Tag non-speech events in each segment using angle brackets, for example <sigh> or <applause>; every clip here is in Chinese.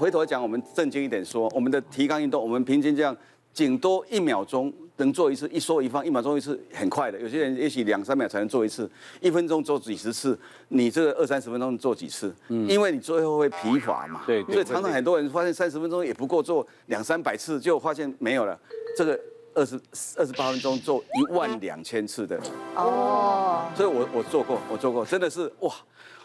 回头讲，我们正经一点说，我们的提肛运动，我们平均这样仅多一秒钟能做一次，一收一放，一秒钟一次，很快的。有些人也许两三秒才能做一次，一分钟做几十次，你这个二三十分钟做几次？嗯，因为你最后会疲乏嘛。对，所以常常很多人发现三十分钟也不够做两三百次，就发现没有了。这个二十二十八分钟做一万两千次的。哦，所以我我做过，我做过，真的是哇。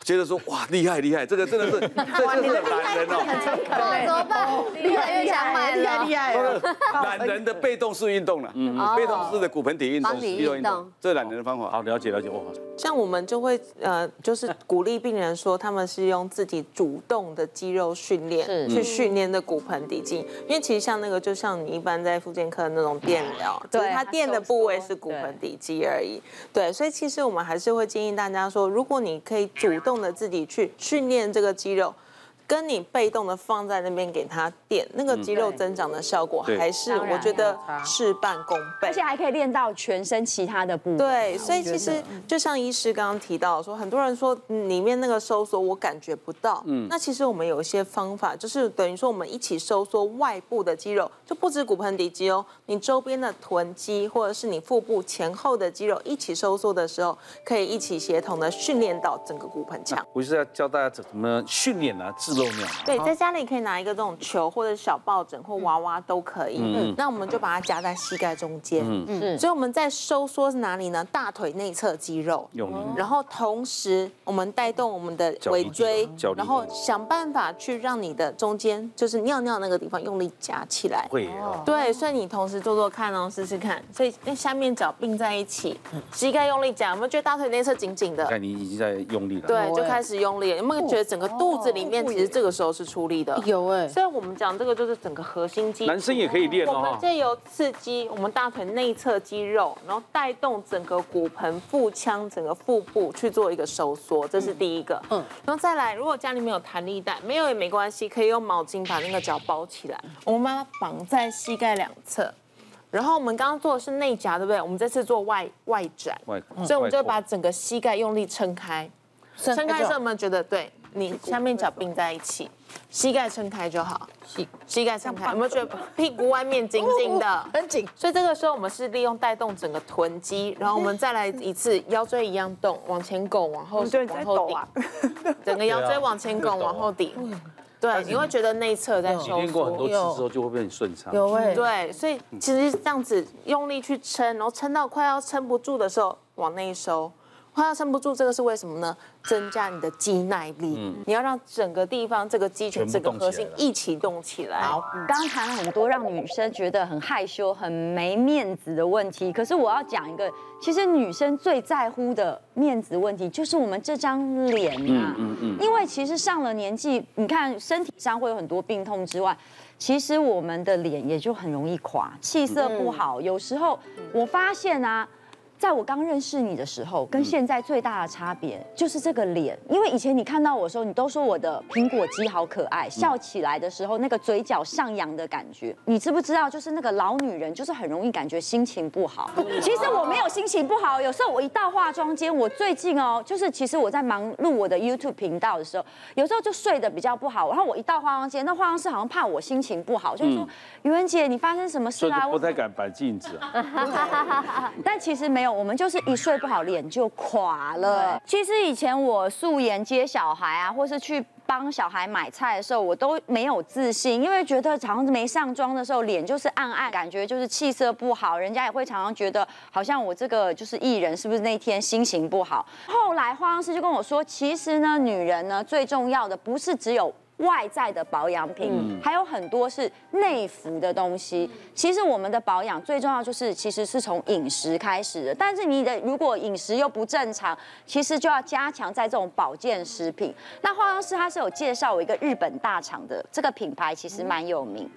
接着说哇，厉害厉害，这个真的是，<laughs> 这就是懒人哦。怎么办？厉害越想买，厉害厉害。懒人的被动式运动了，嗯，被动式的骨盆底运动，肌肉运动，这是懒人的方法。好，了解了解。像我们就会呃，就是鼓励病人说，他们是用自己主动的肌肉训练去训练的骨盆底肌，因为其实像那个，就像你一般在复健科那种电疗，对，它电的部位是骨盆底肌而已。对，所以其实我们还是会建议大家说，如果你可以主动的自己去训练这个肌肉。跟你被动的放在那边给他垫，那个肌肉增长的效果还是我觉得事半功倍，而且还可以练到全身其他的部位。对，所以其实就像医师刚刚提到说，很多人说里面那个收缩我感觉不到，嗯，那其实我们有一些方法，就是等于说我们一起收缩外部的肌肉，就不止骨盆底肌哦，你周边的臀肌或者是你腹部前后的肌肉一起收缩的时候，可以一起协同的训练到整个骨盆腔。我是要教大家怎么训练呢？对，在家里可以拿一个这种球或者小抱枕或娃娃都可以。嗯，那我们就把它夹在膝盖中间。嗯嗯。所以我们在收缩是哪里呢？大腿内侧肌肉。用力。然后同时我们带动我们的尾椎，然后想办法去让你的中间，就是尿尿那个地方用力夹起来。会哦。对，所以你同时做做看哦，试试看。所以那下面脚并在一起，膝盖用力夹，有没有觉得大腿内侧紧紧的？看你已经在用力了。对，就开始用力了。有没有觉得整个肚子里面其实这个时候？是出力的，有哎，所以我们讲这个就是整个核心肌，男生也可以练哦。我们借由刺激我们大腿内侧肌肉，然后带动整个骨盆、腹腔、整个腹部去做一个收缩，这是第一个。嗯，然后再来，如果家里面有弹力带，没有也没关系，可以用毛巾把那个脚包起来。我们把它绑在膝盖两侧，然后我们刚刚做的是内夹，对不对？我们这次做外外展，外，所以我们就把整个膝盖用力撑开，撑开之后我们觉得对。你下面脚并在一起，膝盖撑开就好。膝膝盖撑开，有没有觉得屁股外面紧紧的？很紧。所以这个时候我们是利用带动整个臀肌，然后我们再来一次腰椎一样动，往前拱，往后往后顶。<laughs> 整个腰椎往前拱，往后顶。对，你会觉得内侧在收缩。练过很多次之后就会变顺畅。有哎。对，所以其实这样子用力去撑，然后撑到快要撑不住的时候往内收。快要撑不住，这个是为什么呢？增加你的肌耐力，嗯，你要让整个地方这个肌群、这个核心一起动起来。好，刚刚谈了很多让女生觉得很害羞、很没面子的问题，可是我要讲一个，其实女生最在乎的面子问题就是我们这张脸啊，嗯嗯，因为其实上了年纪，你看身体上会有很多病痛之外，其实我们的脸也就很容易垮，气色不好，有时候我发现啊。在我刚认识你的时候，跟现在最大的差别就是这个脸。因为以前你看到我的时候，你都说我的苹果肌好可爱，笑起来的时候那个嘴角上扬的感觉。你知不知道？就是那个老女人，就是很容易感觉心情不好。<laughs> 其实我没有心情不好，有时候我一到化妆间，我最近哦，就是其实我在忙录我的 YouTube 频道的时候，有时候就睡得比较不好。然后我一到化妆间，那化妆师好像怕我心情不好，就是说于文姐，你发生什么事啊？不太敢摆镜子啊。<laughs> 但其实没有。我们就是一睡不好，脸就垮了。其实以前我素颜接小孩啊，或是去帮小孩买菜的时候，我都没有自信，因为觉得好像没上妆的时候，脸就是暗暗，感觉就是气色不好。人家也会常常觉得，好像我这个就是艺人，是不是那天心情不好？后来化妆师就跟我说，其实呢，女人呢最重要的不是只有。外在的保养品，还有很多是内服的东西。其实我们的保养最重要就是，其实是从饮食开始的。但是你的如果饮食又不正常，其实就要加强在这种保健食品。那化妆师他是有介绍我一个日本大厂的这个品牌，其实蛮有名。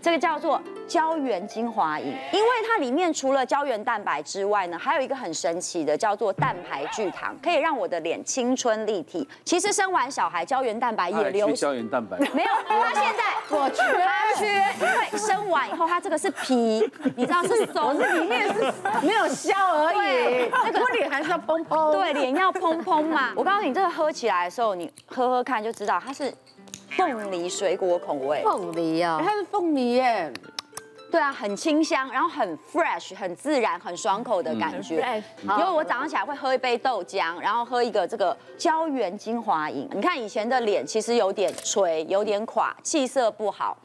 这个叫做胶原精华饮，因为它里面除了胶原蛋白之外呢，还有一个很神奇的叫做蛋白聚糖，可以让我的脸青春立体。其实生完小孩胶原蛋白也流失，胶原蛋白没有，他现在 <laughs> 我缺缺，因为生完以后它这个是皮，你知道是松，是里面是没有消而已。那个脸还是要蓬蓬，对，脸要蓬蓬嘛。我告诉你，这个喝起来的时候，你喝喝看就知道它是。凤梨水果口味。凤梨啊，它是凤梨耶，对啊，很清香，然后很 fresh，很自然，很爽口的感觉。因为我早上起来会喝一杯豆浆，然后喝一个这个胶原精华饮。你看以前的脸其实有点垂，有点垮，气色不好。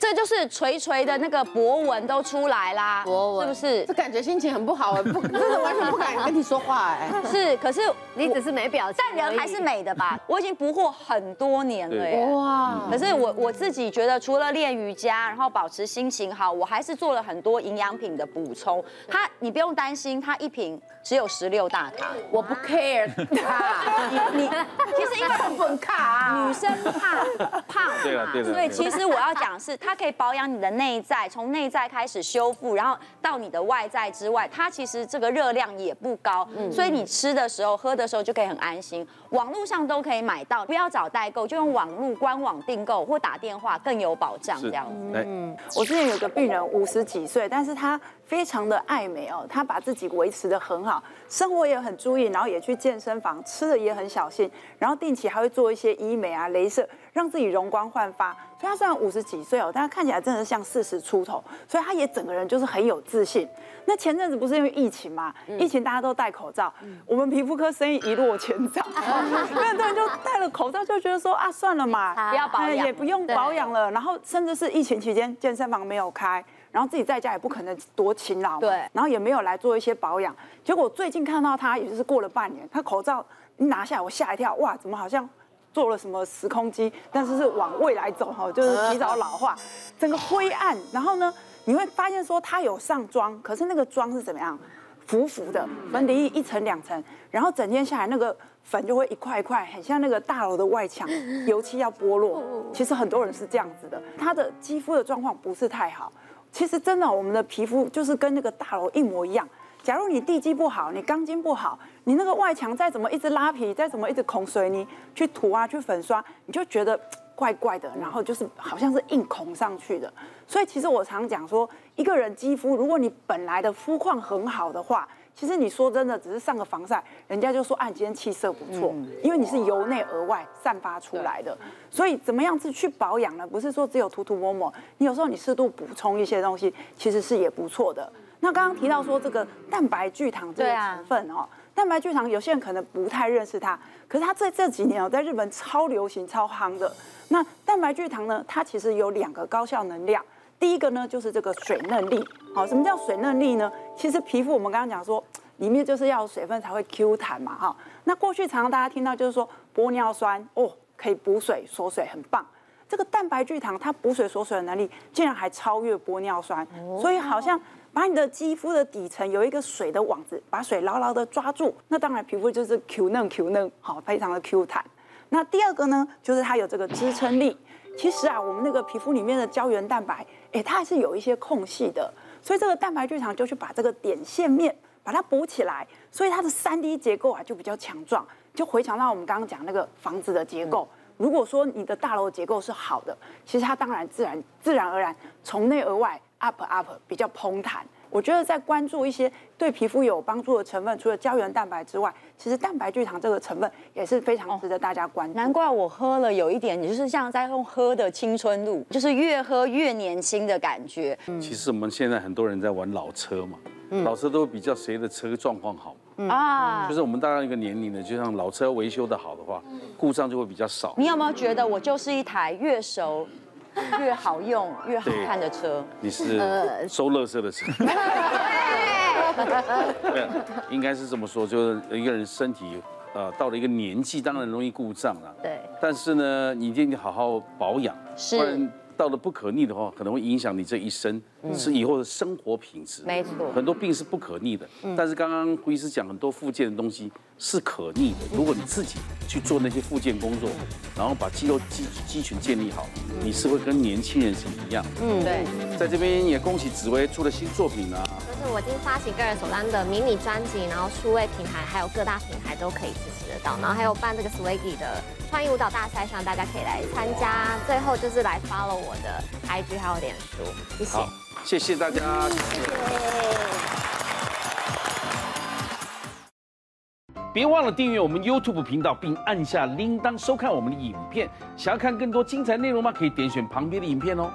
这就是垂垂的那个博纹都出来啦，博纹是不是？这感觉心情很不好哎，不，<laughs> 真的完全不敢跟你说话哎。是，可是你只是没表情，但人还是美的吧？我已经不惑很多年了耶。哇！可是我我自己觉得，除了练瑜伽，然后保持心情好，我还是做了很多营养品的补充。它，你不用担心，它一瓶只有十六大卡，我不 care 它。你你其实因为很卡，女生怕胖，对了对了，所以其实我要讲是它。它可以保养你的内在，从内在开始修复，然后到你的外在之外，它其实这个热量也不高，所以你吃的时候、喝的时候就可以很安心。网络上都可以买到，不要找代购，就用网络官网订购或打电话更有保障。这样子。嗯，我之前有个病人五十几岁，但是他非常的爱美哦，他把自己维持的很好，生活也很注意，然后也去健身房，吃的也很小心，然后定期还会做一些医美啊、镭射，让自己容光焕发。所以他虽然五十几岁哦，但他看起来真的像四十出头，所以他也整个人就是很有自信。那前阵子不是因为疫情嘛，疫情大家都戴口罩，我们皮肤科生意一落千丈，<laughs> 很多人就戴了口罩，就觉得说啊，算了嘛，不要保养，也不用保养了。然后甚至是疫情期间健身房没有开，然后自己在家也不可能多勤劳，对，然后也没有来做一些保养。结果最近看到他，也就是过了半年，他口罩一拿下来，我吓一跳，哇，怎么好像？做了什么时空机，但是是往未来走哈，就是提早老化，整个灰暗。然后呢，你会发现说它有上妆，可是那个妆是怎么样？浮浮的，粉底液一层两层，然后整天下来那个粉就会一块一块，很像那个大楼的外墙，<laughs> 油漆要剥落。其实很多人是这样子的，他的肌肤的状况不是太好。其实真的，我们的皮肤就是跟那个大楼一模一样。假如你地基不好，你钢筋不好，你那个外墙再怎么一直拉皮，再怎么一直孔水泥去涂啊，去粉刷，你就觉得怪怪的，然后就是好像是硬孔上去的。所以其实我常讲说，一个人肌肤，如果你本来的肤况很好的话，其实你说真的，只是上个防晒，人家就说啊，你今天气色不错，因为你是由内而外散发出来的。所以怎么样子去保养呢？不是说只有涂涂抹抹，你有时候你适度补充一些东西，其实是也不错的。那刚刚提到说这个蛋白聚糖这个成分哦，蛋白聚糖有些人可能不太认识它，可是它在这几年哦，在日本超流行、超夯的。那蛋白聚糖呢，它其实有两个高效能量，第一个呢就是这个水嫩力。好，什么叫水嫩力呢？其实皮肤我们刚刚讲说，里面就是要水分才会 Q 弹嘛，哈。那过去常常大家听到就是说玻尿酸哦，可以补水锁水，很棒。这个蛋白聚糖它补水锁水的能力竟然还超越玻尿酸，所以好像。把你的肌肤的底层有一个水的网子，把水牢牢的抓住，那当然皮肤就是 Q 嫩 Q 嫩，好，非常的 Q 弹。那第二个呢，就是它有这个支撑力。其实啊，我们那个皮肤里面的胶原蛋白，哎，它还是有一些空隙的，所以这个蛋白聚糖就去把这个点线面把它补起来，所以它的三 D 结构啊就比较强壮，就回想到我们刚刚讲那个房子的结构。如果说你的大楼结构是好的，其实它当然自然自然而然从内而外。Up up 比较蓬弹，我觉得在关注一些对皮肤有帮助的成分，除了胶原蛋白之外，其实蛋白聚糖这个成分也是非常值得大家关注。难怪我喝了有一点，就是像在用喝的青春露，就是越喝越年轻的感觉。其实我们现在很多人在玩老车嘛，老车都比较谁的车状况好啊，就是我们大概一个年龄呢，就像老车维修的好的话，故障就会比较少。你有没有觉得我就是一台越熟？越好用越好看的车，你是收垃圾的车。<laughs> 对，应该是这么说，就是一个人身体，呃，到了一个年纪，当然容易故障了。对。但是呢，你一定得好好保养，是。不然到了不可逆的话，可能会影响你这一生，是以后的生活品质。没错。很多病是不可逆的，但是刚刚胡医师讲很多复健的东西。是可逆的。如果你自己去做那些复健工作，然后把肌肉肌肌群建立好，你是会跟年轻人是一样的。嗯，对。在这边也恭喜紫薇出了新作品啊！就是我已经发行个人首张的迷你专辑，然后数位平台还有各大平台都可以支持得到，然后还有办这个 Swaggy 的创意舞蹈大赛，希望大家可以来参加。最后就是来 follow 我的 IG 还有脸书，谢谢。好，谢谢大家。谢谢。别忘了订阅我们 YouTube 频道，并按下铃铛收看我们的影片。想要看更多精彩内容吗？可以点选旁边的影片哦。